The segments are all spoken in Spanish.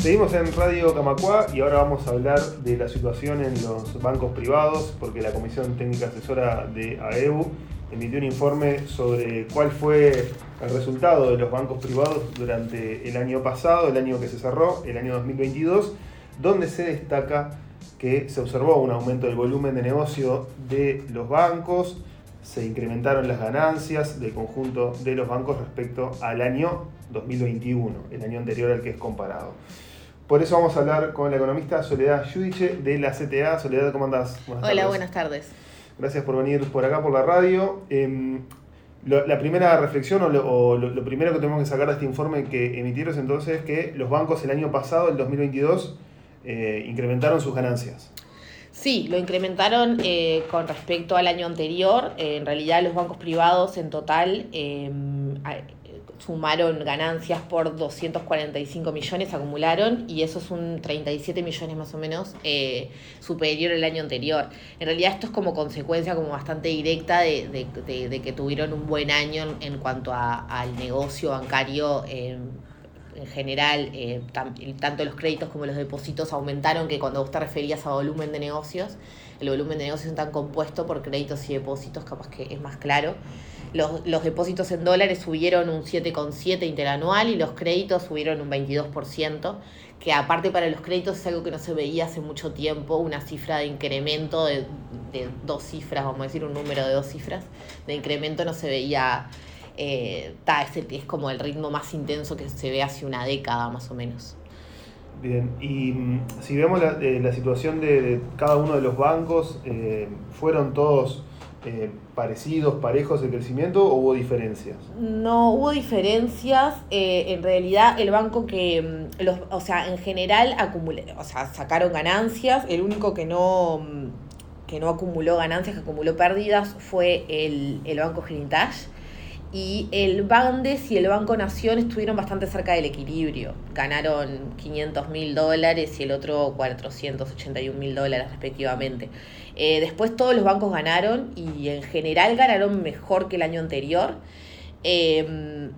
Seguimos en Radio Camacua y ahora vamos a hablar de la situación en los bancos privados, porque la Comisión Técnica Asesora de AEU emitió un informe sobre cuál fue el resultado de los bancos privados durante el año pasado, el año que se cerró, el año 2022, donde se destaca que se observó un aumento del volumen de negocio de los bancos, se incrementaron las ganancias del conjunto de los bancos respecto al año 2021, el año anterior al que es comparado. Por eso vamos a hablar con la economista Soledad Yudiche de la CTA. Soledad, ¿cómo andás? Hola, buenas tardes. Gracias por venir por acá, por la radio. Em, la primera reflexión o, lo, primero que tenemos que sacar de este informe que emitieron entonces es que los bancos el año pasado, el 2022, eh, incrementaron sus ganancias. Sí, lo incrementaron eh, con respecto al año anterior. Eh, en realidad los bancos privados en total em, sumaron ganancias por 245 millones, acumularon, y eso es un 37 millones más o menos eh, superior al año anterior. En realidad esto es como consecuencia como bastante directa de, que tuvieron un buen año en, cuanto al negocio bancario. Eh, en general, eh, tanto los créditos como los depósitos aumentaron, que cuando vos te referías a volumen de negocios, el volumen de negocios está compuesto por créditos y depósitos, capaz que es más claro. Los, los depósitos en dólares subieron un 7,7 interanual y los créditos subieron un 22%, que aparte para los créditos es algo que no se veía hace mucho tiempo, una cifra de incremento de, de dos cifras, vamos a decir un número de dos cifras, de incremento no se veía, eh, es, como el ritmo más intenso que se ve hace una década más o menos. Bien, y mm, si vemos la, eh, la situación de, cada uno de los bancos, eh, ¿fueron todos eh, parecidos, parejos de crecimiento o hubo diferencias? No, hubo diferencias. Eh, en realidad, el banco que, mm, los, o sea, en general acumulé, o sea, sacaron ganancias. El único que no, mm, que no acumuló ganancias, que acumuló pérdidas, fue el, el Banco Genitage y el Bandes y el Banco Nación estuvieron bastante cerca del equilibrio. Ganaron 500 mil dólares y el otro 481 mil dólares respectivamente. Eh, después todos los bancos ganaron y en general ganaron mejor que el año anterior. Em,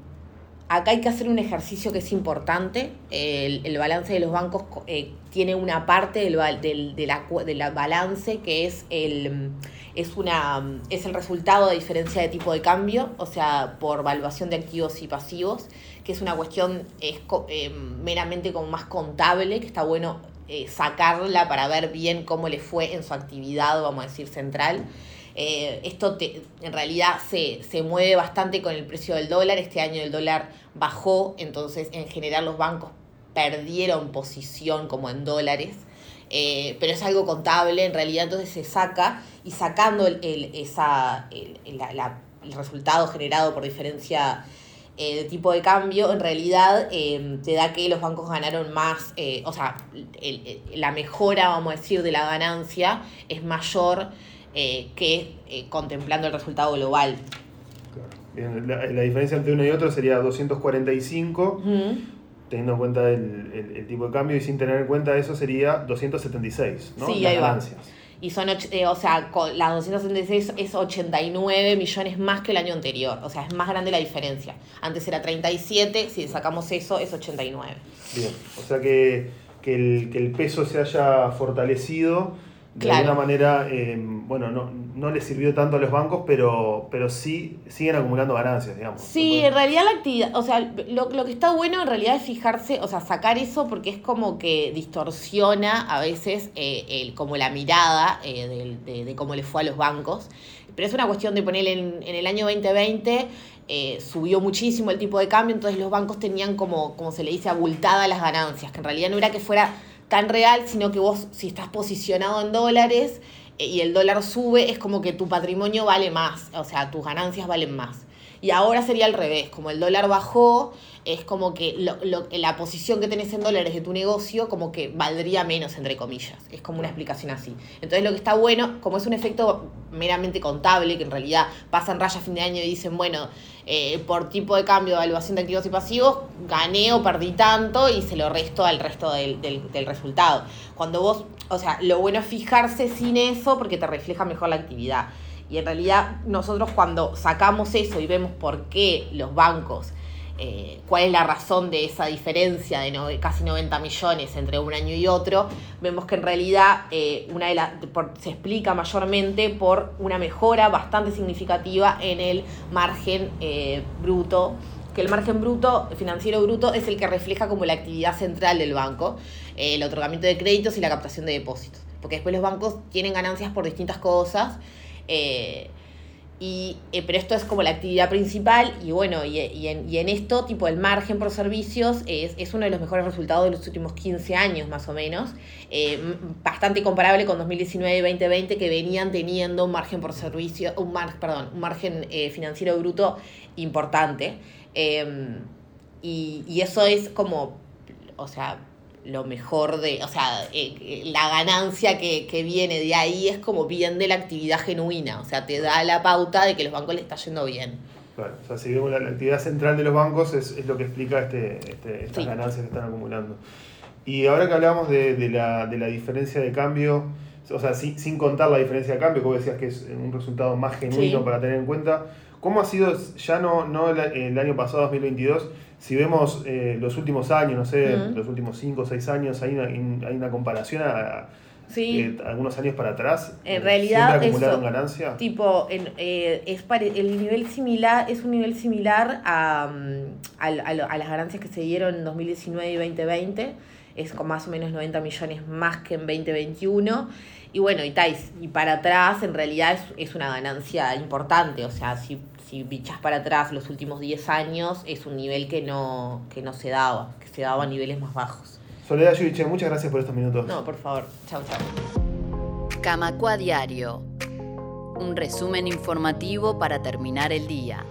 acá hay que hacer un ejercicio que es importante. El, balance de los bancos eh, tiene una parte del, del, de la, balance que es el es, una, es el resultado de diferencia de tipo de cambio, o sea, por valuación de activos y pasivos, que es una cuestión es, eh, meramente como más contable, que está bueno eh, sacarla para ver bien cómo le fue en su actividad, vamos a decir, central. Eh, esto te, en realidad se, se mueve bastante con el precio del dólar. Este año el dólar bajó, entonces en general los bancos perdieron posición como en dólares. Eh, pero es algo contable, en realidad entonces se saca y sacando el, esa, el, el resultado generado por diferencia eh, de tipo de cambio, en realidad eh, te da que los bancos ganaron más, o sea, la mejora, vamos a decir, de la ganancia es mayor que contemplando el resultado global. la, diferencia entre uno y otro sería 245 teniendo en cuenta el, tipo de cambio y sin tener en cuenta eso sería 276, ¿no? Sí, Ganancias. Y son, eh, o sea, las 276 es 89 millones más que el año anterior. O sea, es más grande la diferencia. Antes era 37, si sacamos eso es 89. Bien, o sea que, que, el, que el peso se haya fortalecido de alguna manera, eh, bueno, no, no les sirvió tanto a los bancos, pero, pero sí siguen acumulando ganancias, digamos. Sí, en realidad la actividad, o sea, lo, lo, que está bueno en realidad es fijarse, o sea, sacar eso porque es como que distorsiona a veces eh, el, como la mirada eh, de, de, cómo le fue a los bancos. Pero es una cuestión de poner en, en el año 2020 eh, subió muchísimo el tipo de cambio, entonces los bancos tenían como, como se le dice, abultadas las ganancias, que en realidad no era que fuera tan real, sino que vos si estás posicionado en dólares eh, y el dólar sube, es como que tu patrimonio vale más, o sea, tus ganancias valen más. Y ahora sería al revés, como el dólar bajó, es como que lo, lo, la posición que tenés en dólares de tu negocio como que valdría menos, entre comillas. Es como una explicación así. Entonces lo que está bueno, como es un efecto meramente contable, que en realidad pasan rayas a fin de año y dicen, bueno, eh, por tipo de cambio de evaluación de activos y pasivos, gané o perdí tanto y se lo resto al resto del, del, del resultado. Cuando vos, o sea, lo bueno es fijarse sin eso porque te refleja mejor la actividad. Y en realidad nosotros cuando sacamos eso y vemos por qué los bancos eh, cuál es la razón de esa diferencia de casi 90 millones entre un año y otro, vemos que en realidad eh, una de se explica mayormente por una mejora bastante significativa en el margen eh, bruto que el margen bruto, financiero bruto, es el que refleja como la actividad central del banco, el otorgamiento de créditos y la captación de depósitos. Porque después los bancos tienen ganancias por distintas cosas. Y, eh, pero esto es como la actividad principal y bueno, y, en, esto, tipo, el margen por servicios es, uno de los mejores resultados de los últimos 15 años más o menos, eh, bastante comparable con 2019 y 2020 que venían teniendo un margen por servicio, un, mar, perdón, un margen eh, financiero bruto importante. Em, y eso es como, o sea, lo mejor de, o sea, eh, eh, la ganancia que, viene de ahí es como bien de la actividad genuina, o sea, te da la pauta de que los bancos le está yendo bien. Claro, o sea, si vemos la, actividad central de los bancos es, lo que explica este, este estas ganancias que están acumulando. Y ahora que hablamos de, la, diferencia de cambio, o sea, sin, contar la diferencia de cambio, como decías que es un resultado más genuino para tener en cuenta, ¿cómo ha sido, ya no, no el, el año pasado, 2022, si vemos eh, los últimos años, no sé, los últimos 5 o 6 años, hay una, hay una comparación a, eh, algunos años para atrás. En realidad, acumularon ganancia? Tipo, eh, es el nivel similar, es un nivel similar a, mm, a, a, las ganancias que se dieron en 2019 y 2020. Es con más o menos 90 millones más que en 2021. Y bueno, y, y para atrás en realidad es, es una ganancia importante. O sea, si si bichas para atrás los últimos 10 años, es un nivel que no, que no se daba, que se daba a niveles más bajos. Soledad Yudiche, muchas gracias por estos minutos. No, por favor. Chao, chao. Camacua Diario. Un resumen informativo para terminar el día.